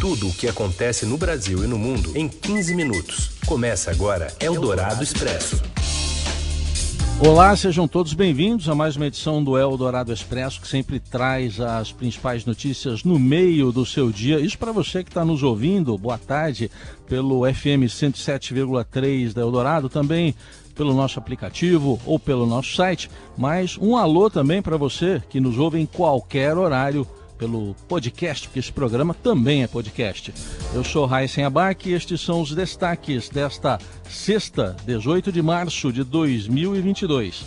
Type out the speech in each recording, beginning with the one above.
Tudo o que acontece no Brasil e no mundo em 15 minutos. Começa agora Eldorado Expresso. Olá, sejam todos bem-vindos a mais uma edição do Eldorado Expresso, que sempre traz as principais notícias no meio do seu dia. Isso para você que está nos ouvindo, boa tarde, pelo FM 107,3 da Eldorado, também pelo nosso aplicativo ou pelo nosso site. Mas um alô também para você que nos ouve em qualquer horário pelo podcast, porque esse programa também é podcast. Eu sou Raíssen Abac e estes são os destaques desta sexta, 18 de março de 2022.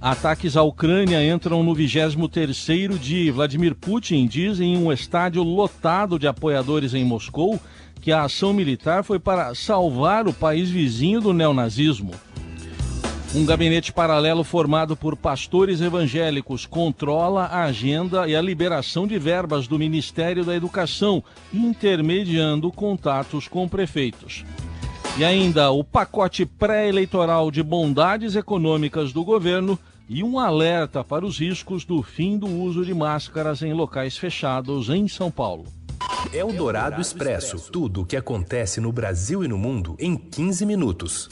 Ataques à Ucrânia entram no 23º dia. Vladimir Putin diz em um estádio lotado de apoiadores em Moscou que a ação militar foi para salvar o país vizinho do neonazismo. Um gabinete paralelo formado por pastores evangélicos controla a agenda e a liberação de verbas do Ministério da Educação, intermediando contatos com prefeitos. E ainda o pacote pré-eleitoral de bondades econômicas do governo e um alerta para os riscos do fim do uso de máscaras em locais fechados em São Paulo. É o Dourado Expresso. Tudo o que acontece no Brasil e no mundo em 15 minutos.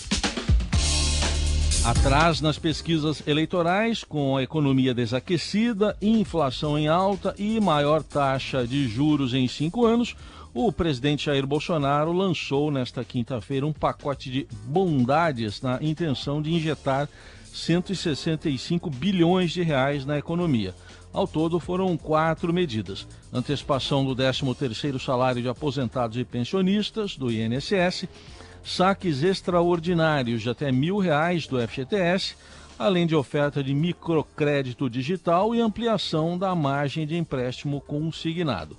Atrás nas pesquisas eleitorais, com a economia desaquecida, inflação em alta e maior taxa de juros em cinco anos, o presidente Jair Bolsonaro lançou nesta quinta-feira um pacote de bondades na intenção de injetar 165 bilhões de reais na economia. Ao todo foram quatro medidas: antecipação do 13º salário de aposentados e pensionistas do INSS, saques extraordinários de até mil reais do FGTS, além de oferta de microcrédito digital e ampliação da margem de empréstimo consignado.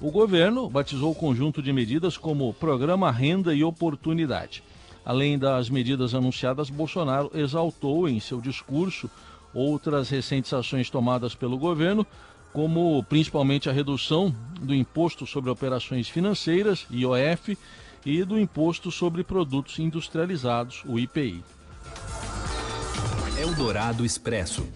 O governo batizou o conjunto de medidas como Programa Renda e Oportunidade. Além das medidas anunciadas, Bolsonaro exaltou em seu discurso outras recentes ações tomadas pelo governo, como principalmente a redução do imposto sobre operações financeiras, IOF, e do Imposto sobre Produtos Industrializados, o IPI. Eldorado Expresso.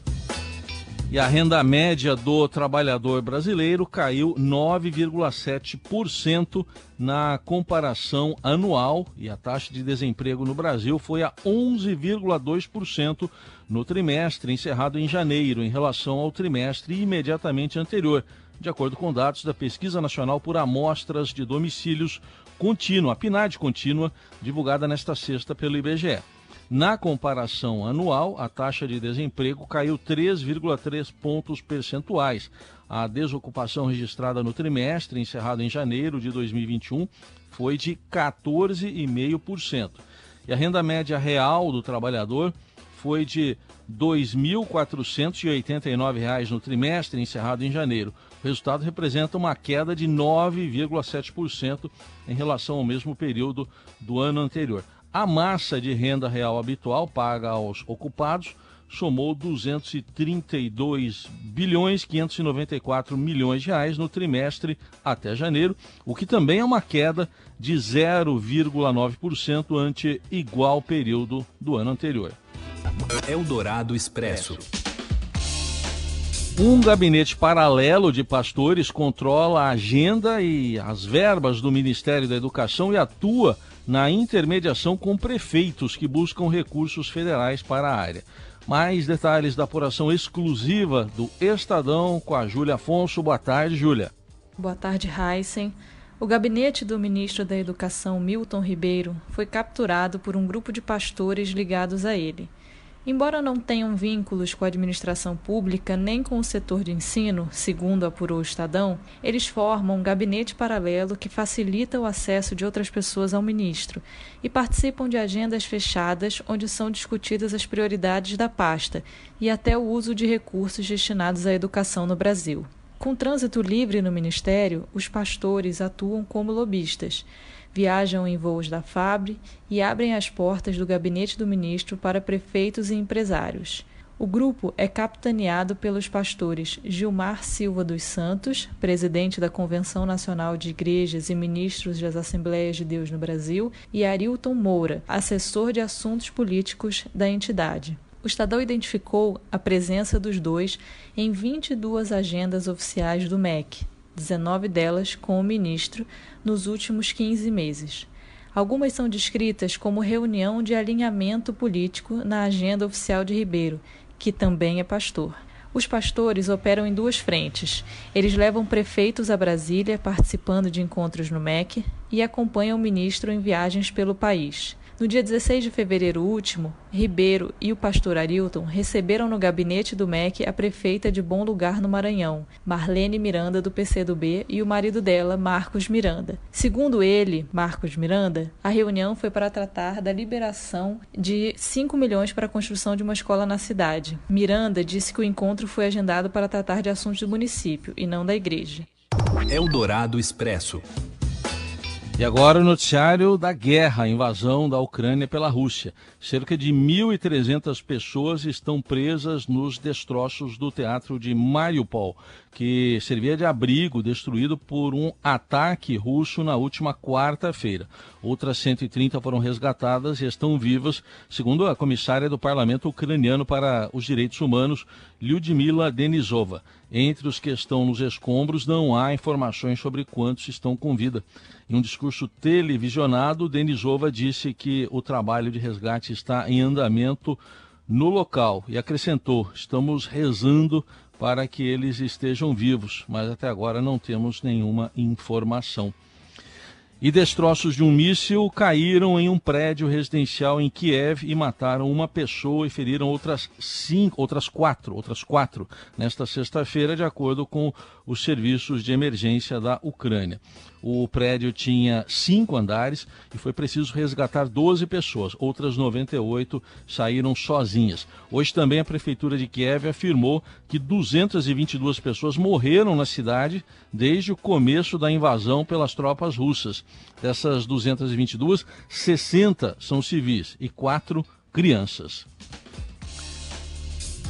E a renda média do trabalhador brasileiro caiu 9,7% na comparação anual e a taxa de desemprego no Brasil foi a 11,2% no trimestre encerrado em janeiro, em relação ao trimestre imediatamente anterior, de acordo com dados da Pesquisa Nacional por Amostras de Domicílios Contínua, a PNAD contínua, divulgada nesta sexta pelo IBGE. Na comparação anual, a taxa de desemprego caiu 3,3 pontos percentuais. A desocupação registrada no trimestre, encerrado em janeiro de 2021, foi de 14,5%. E a renda média real do trabalhador foi de R$ 2.489 no trimestre, encerrado em janeiro. O resultado representa uma queda de 9,7% em relação ao mesmo período do ano anterior. A massa de renda real habitual paga aos ocupados somou 232 bilhões 594 milhões de reais no trimestre até janeiro, o que também é uma queda de 0,9% ante igual período do ano anterior. Eldorado Expresso. Um gabinete paralelo de pastores controla a agenda e as verbas do Ministério da Educação e atua na intermediação com prefeitos que buscam recursos federais para a área. Mais detalhes da apuração exclusiva do Estadão com a Júlia Afonso. Boa tarde, Júlia. Boa tarde, Heisen. O gabinete do ministro da Educação, Milton Ribeiro, foi capturado por um grupo de pastores ligados a ele. Embora não tenham vínculos com a administração pública nem com o setor de ensino, segundo apurou o Estadão, eles formam um gabinete paralelo que facilita o acesso de outras pessoas ao ministro e participam de agendas fechadas onde são discutidas as prioridades da pasta e até o uso de recursos destinados à educação no Brasil. Com trânsito livre no ministério, os pastores atuam como lobistas viajam em voos da FABRE e abrem as portas do gabinete do ministro para prefeitos e empresários. O grupo é capitaneado pelos pastores Gilmar Silva dos Santos, presidente da Convenção Nacional de Igrejas e ministros das Assembleias de Deus no Brasil, e Arilton Moura, assessor de assuntos políticos da entidade. O Estadão identificou a presença dos dois em 22 agendas oficiais do MEC, 19 delas com o ministro nos últimos 15 meses. Algumas são descritas como reunião de alinhamento político na agenda oficial de Ribeiro, que também é pastor. Os pastores operam em duas frentes. Eles levam prefeitos a Brasília, participando de encontros no MEC, e acompanham o ministro em viagens pelo país. No dia 16 de fevereiro último, Ribeiro e o pastor Arilton receberam no gabinete do MEC a prefeita de Bom Lugar no Maranhão, Marlene Miranda, do PCdoB, e o marido dela, Marcos Miranda. Segundo ele, Marcos Miranda, a reunião foi para tratar da liberação de 5 milhões para a construção de uma escola na cidade. Miranda disse que o encontro foi agendado para tratar de assuntos do município e não da igreja. Eldorado Expresso. E agora o noticiário da guerra, a invasão da Ucrânia pela Rússia. Cerca de 1.300 pessoas estão presas nos destroços do teatro de Mariupol, que servia de abrigo destruído por um ataque russo na última quarta-feira. Outras 130 foram resgatadas e estão vivas, segundo a comissária do parlamento ucraniano para os direitos humanos, Lyudmila Denisova. Entre os que estão nos escombros, não há informações sobre quantos estão com vida. Em um discurso televisionado, Denisova disse que o trabalho de resgate está em andamento no local e acrescentou: estamos rezando para que eles estejam vivos, mas até agora não temos nenhuma informação. E destroços de um míssil caíram em um prédio residencial em Kiev e mataram uma pessoa e feriram outras cinco, outras quatro, outras quatro nesta sexta-feira, de acordo com os serviços de emergência da Ucrânia. O prédio tinha cinco andares e foi preciso resgatar 12 pessoas. Outras 98 saíram sozinhas. Hoje também a prefeitura de Kiev afirmou que 222 pessoas morreram na cidade desde o começo da invasão pelas tropas russas. Dessas 222, 60 são civis e quatro crianças.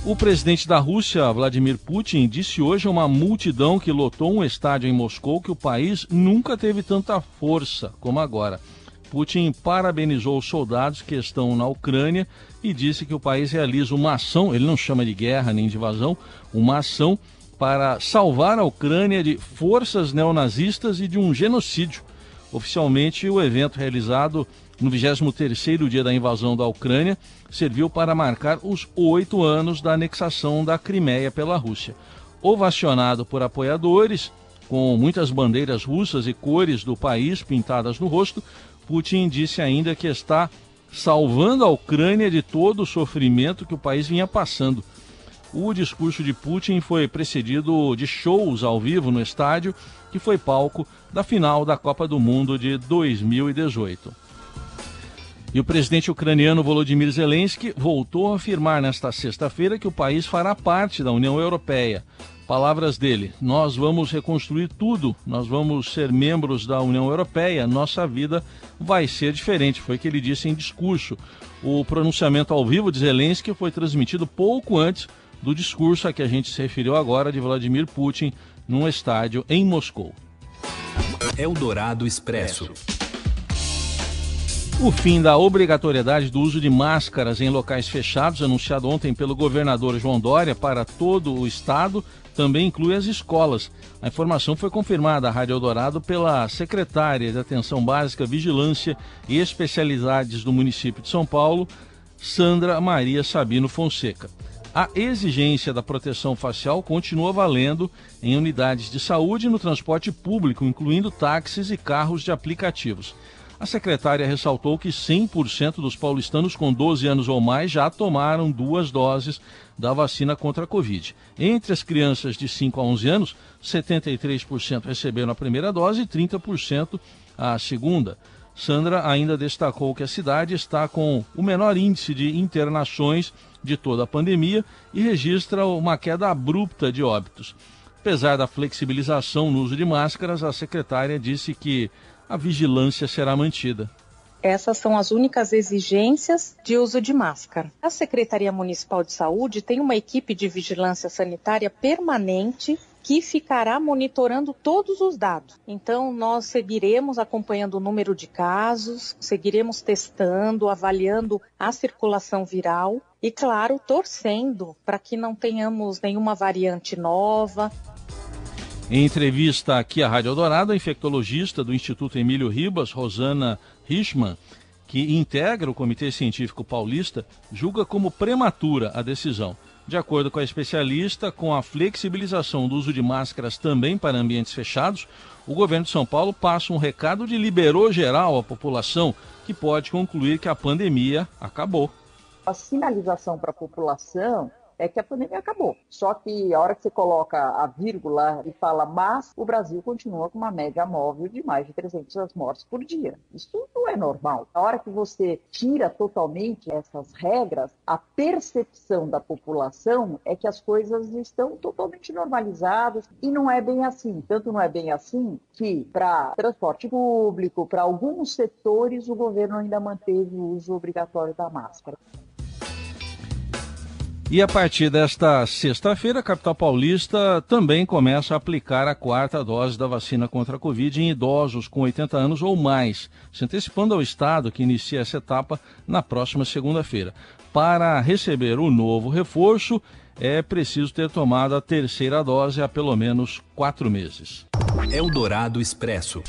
O presidente da Rússia, Vladimir Putin, disse hoje a uma multidão que lotou um estádio em Moscou que o país nunca teve tanta força como agora. Putin parabenizou os soldados que estão na Ucrânia e disse que o país realiza uma ação, ele não chama de guerra nem de invasão, uma ação para salvar a Ucrânia de forças neonazistas e de um genocídio. Oficialmente, o evento realizado no 23º dia da invasão da Ucrânia serviu para marcar os oito anos da anexação da Crimeia pela Rússia. Ovacionado por apoiadores, com muitas bandeiras russas e cores do país pintadas no rosto, Putin disse ainda que está salvando a Ucrânia de todo o sofrimento que o país vinha passando. O discurso de Putin foi precedido de shows ao vivo no estádio, que foi palco da final da Copa do Mundo de 2018. E o presidente ucraniano Volodymyr Zelensky voltou a afirmar nesta sexta-feira que o país fará parte da União Europeia. Palavras dele: Nós vamos reconstruir tudo, nós vamos ser membros da União Europeia, nossa vida vai ser diferente. Foi o que ele disse em discurso. O pronunciamento ao vivo de Zelensky foi transmitido pouco antes do discurso a que a gente se referiu agora de Vladimir Putin num estádio em Moscou. Eldorado Expresso. O fim da obrigatoriedade do uso de máscaras em locais fechados, anunciado ontem pelo governador João Dória para todo o estado, também inclui as escolas. A informação foi confirmada à Rádio Eldorado pela secretária de Atenção Básica, Vigilância e Especialidades do município de São Paulo, Sandra Maria Sabino Fonseca. A exigência da proteção facial continua valendo em unidades de saúde e no transporte público, incluindo táxis e carros de aplicativos. A secretária ressaltou que 100% dos paulistanos com 12 anos ou mais já tomaram duas doses da vacina contra a Covid. Entre as crianças de 5 a 11 anos, 73% receberam a primeira dose e 30% a segunda. Sandra ainda destacou que a cidade está com o menor índice de internações de toda a pandemia e registra uma queda abrupta de óbitos. Apesar da flexibilização no uso de máscaras, a secretária disse que a vigilância será mantida. Essas são as únicas exigências de uso de máscara. A Secretaria Municipal de Saúde tem uma equipe de vigilância sanitária permanente que ficará monitorando todos os dados. Então, nós seguiremos acompanhando o número de casos, seguiremos testando, avaliando a circulação viral e, claro, torcendo para que não tenhamos nenhuma variante nova, Em entrevista aqui à Rádio Eldorado, a infectologista do Instituto Emílio Ribas, Rosana Richman, que integra o Comitê Científico Paulista, julga como prematura a decisão. De acordo com a especialista, com a flexibilização do uso de máscaras também para ambientes fechados, o governo de São Paulo passa um recado de liberou geral à população, que pode concluir que a pandemia acabou. A sinalização para a população é que a pandemia acabou. Só que a hora que você coloca a vírgula e fala mas, o Brasil continua com uma média móvel de mais de 300 mortes por dia. Isso não é normal. A hora que você tira totalmente essas regras, a percepção da população é que as coisas estão totalmente normalizadas e não é bem assim. Tanto não é bem assim que para transporte público, para alguns setores, o governo ainda manteve o uso obrigatório da máscara. E a partir desta sexta-feira, a capital paulista também começa a aplicar a quarta dose da vacina contra a Covid em idosos com 80 anos ou mais, se antecipando ao Estado que inicia essa etapa na próxima segunda-feira. Para receber o novo reforço, é preciso ter tomado a terceira dose há pelo menos quatro meses. Eldorado Expresso.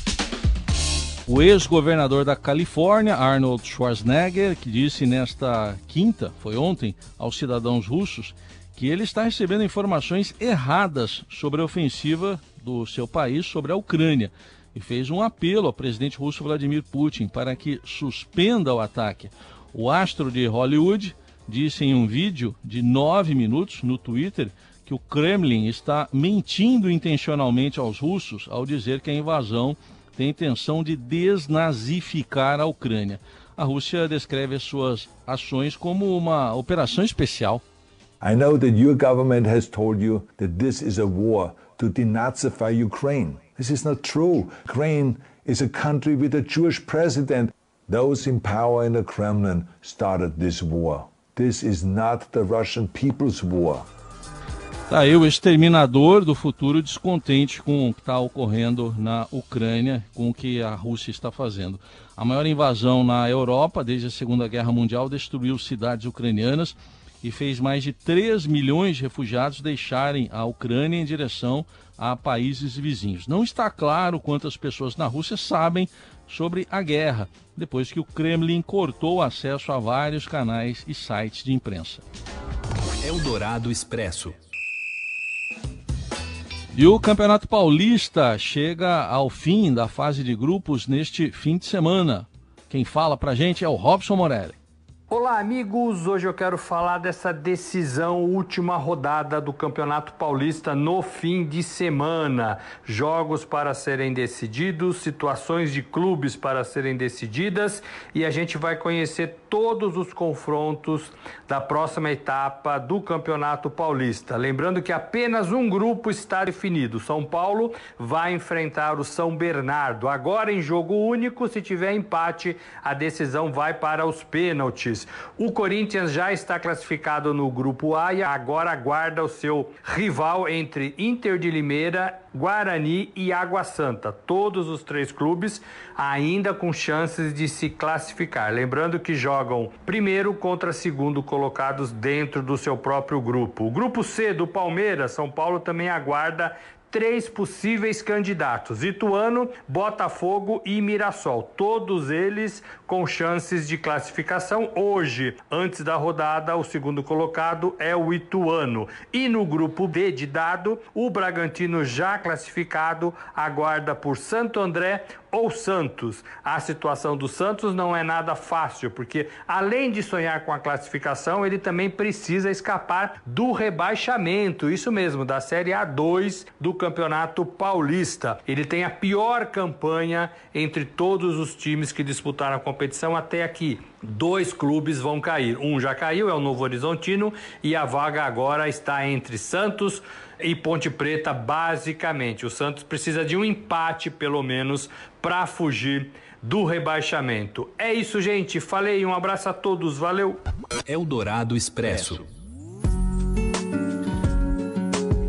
O ex-governador da Califórnia, Arnold Schwarzenegger, que disse nesta quinta, foi ontem, aos cidadãos russos, que ele está recebendo informações erradas sobre a ofensiva do seu país sobre a Ucrânia e fez um apelo ao presidente russo Vladimir Putin para que suspenda o ataque. O astro de Hollywood disse em um vídeo de nove minutos no Twitter que o Kremlin está mentindo intencionalmente aos russos ao dizer que a invasão tem intenção de desnazificar a Ucrânia. A Rússia descreve as suas ações como uma operação especial. I know that your government has told you that this is a war to denazify Ukraine. This is not true. Ukraine is a country with a Jewish president. Those in power in the Kremlin started this war. This is not the Russian people's war. Tá aí o exterminador do futuro descontente com o que está ocorrendo na Ucrânia, com o que a Rússia está fazendo. A maior invasão na Europa desde a Segunda Guerra Mundial destruiu cidades ucranianas e fez mais de 3 milhões de refugiados deixarem a Ucrânia em direção a países vizinhos. Não está claro quantas pessoas na Rússia sabem sobre a guerra, depois que o Kremlin cortou o acesso a vários canais e sites de imprensa. Eldorado Expresso. E o Campeonato Paulista chega ao fim da fase de grupos neste fim de semana. Quem fala pra gente é o Robson Morelli. Olá, amigos. Hoje eu quero falar dessa decisão, última rodada do Campeonato Paulista no fim de semana. Jogos para serem decididos, situações de clubes para serem decididas e a gente vai conhecer todos os confrontos da próxima etapa do Campeonato Paulista. Lembrando que apenas um grupo está definido. São Paulo vai enfrentar o São Bernardo. Agora em jogo único, se tiver empate, a decisão vai para os pênaltis. O Corinthians já está classificado no grupo A e agora aguarda o seu rival entre Inter de Limeira Guarani e Água Santa. Todos os três clubes ainda com chances de se classificar. Lembrando que jogam primeiro contra segundo colocados dentro do seu próprio grupo. O grupo C do Palmeiras, São Paulo também aguarda três possíveis candidatos: Ituano, Botafogo e Mirassol. Todos eles com chances de classificação. Hoje, antes da rodada, o segundo colocado é o Ituano. E no grupo D de dado, o Bragantino já classificado aguarda por Santo André ou Santos. A situação do Santos não é nada fácil, porque além de sonhar com a classificação, ele também precisa escapar do rebaixamento, isso mesmo, da Série A2 do Campeonato Paulista. Ele tem a pior campanha entre todos os times que disputaram a competição até aqui. Dois clubes vão cair. Um já caiu, é o Novo Horizontino, e a vaga agora está entre Santos e Ponte Preta, basicamente. O Santos precisa de um empate, pelo menos, para fugir do rebaixamento. É isso, gente. Falei, um abraço a todos, valeu. Eldorado Expresso.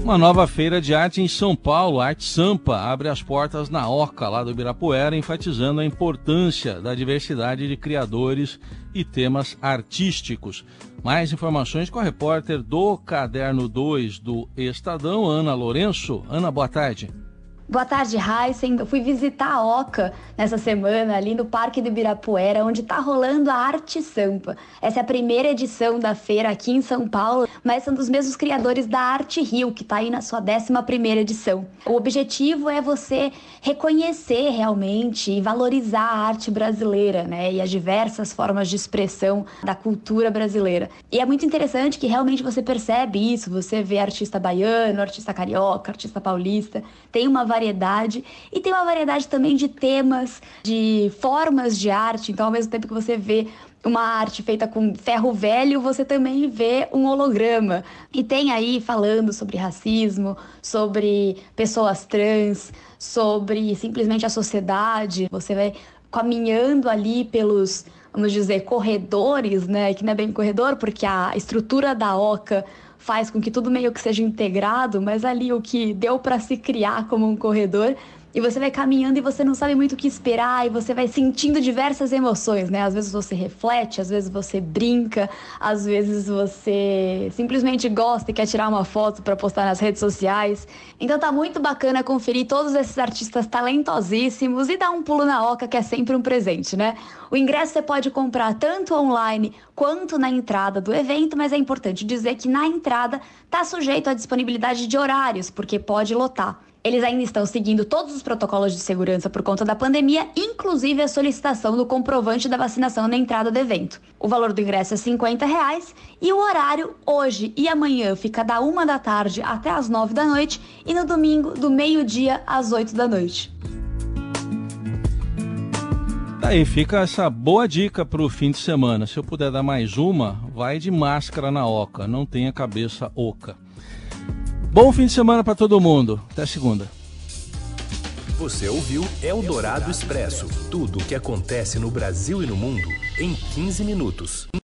Uma nova feira de arte em São Paulo, Arte Sampa, abre as portas na Oca, lá do Ibirapuera, enfatizando a importância da diversidade de criadores e temas artísticos. Mais informações com a repórter do Caderno 2 do Estadão, Ana Lourenço. Ana, boa tarde. Boa tarde, Heisen. Eu fui visitar a Oca nessa semana ali no Parque do Ibirapuera, onde está rolando a Arte Sampa. Essa é a primeira edição da feira aqui em São Paulo, mas são dos mesmos criadores da Arte Rio, que está aí na sua 11 primeira edição. O objetivo é você reconhecer realmente e valorizar a arte brasileira, né, e as diversas formas de expressão da cultura brasileira. E é muito interessante que realmente você percebe isso, você vê artista baiano, artista carioca, artista paulista, tem uma variedade e tem uma variedade também de temas, de formas de arte. Então, ao mesmo tempo que você vê uma arte feita com ferro velho, você também vê um holograma. E tem aí falando sobre racismo, sobre pessoas trans, sobre simplesmente a sociedade. Você vai caminhando ali pelos, vamos dizer, corredores, né? Que não é bem corredor, porque a estrutura da oca faz com que tudo meio que seja integrado, mas ali o que deu para se criar como um corredor e você vai caminhando e você não sabe muito o que esperar e você vai sentindo diversas emoções, né? Às vezes você reflete, às vezes você brinca, às vezes você simplesmente gosta e quer tirar uma foto para postar nas redes sociais. Então tá muito bacana conferir todos esses artistas talentosíssimos e dar um pulo na oca, que é sempre um presente, né? O ingresso você pode comprar tanto online quanto na entrada do evento, mas é importante dizer que na entrada tá sujeito à disponibilidade de horários, porque pode lotar. Eles ainda estão seguindo todos os protocolos de segurança por conta da pandemia, inclusive a solicitação do comprovante da vacinação na entrada do evento. O valor do ingresso é 50 reais e o horário hoje e amanhã fica da uma da tarde até as nove da noite e no domingo do meio-dia às oito da noite. Aí fica essa boa dica para o fim de semana. Se eu puder dar mais uma, vai de máscara na oca, não tenha cabeça oca. Bom fim de semana para todo mundo. Até segunda. Você ouviu Eldorado Expresso tudo o que acontece no Brasil e no mundo em 15 minutos.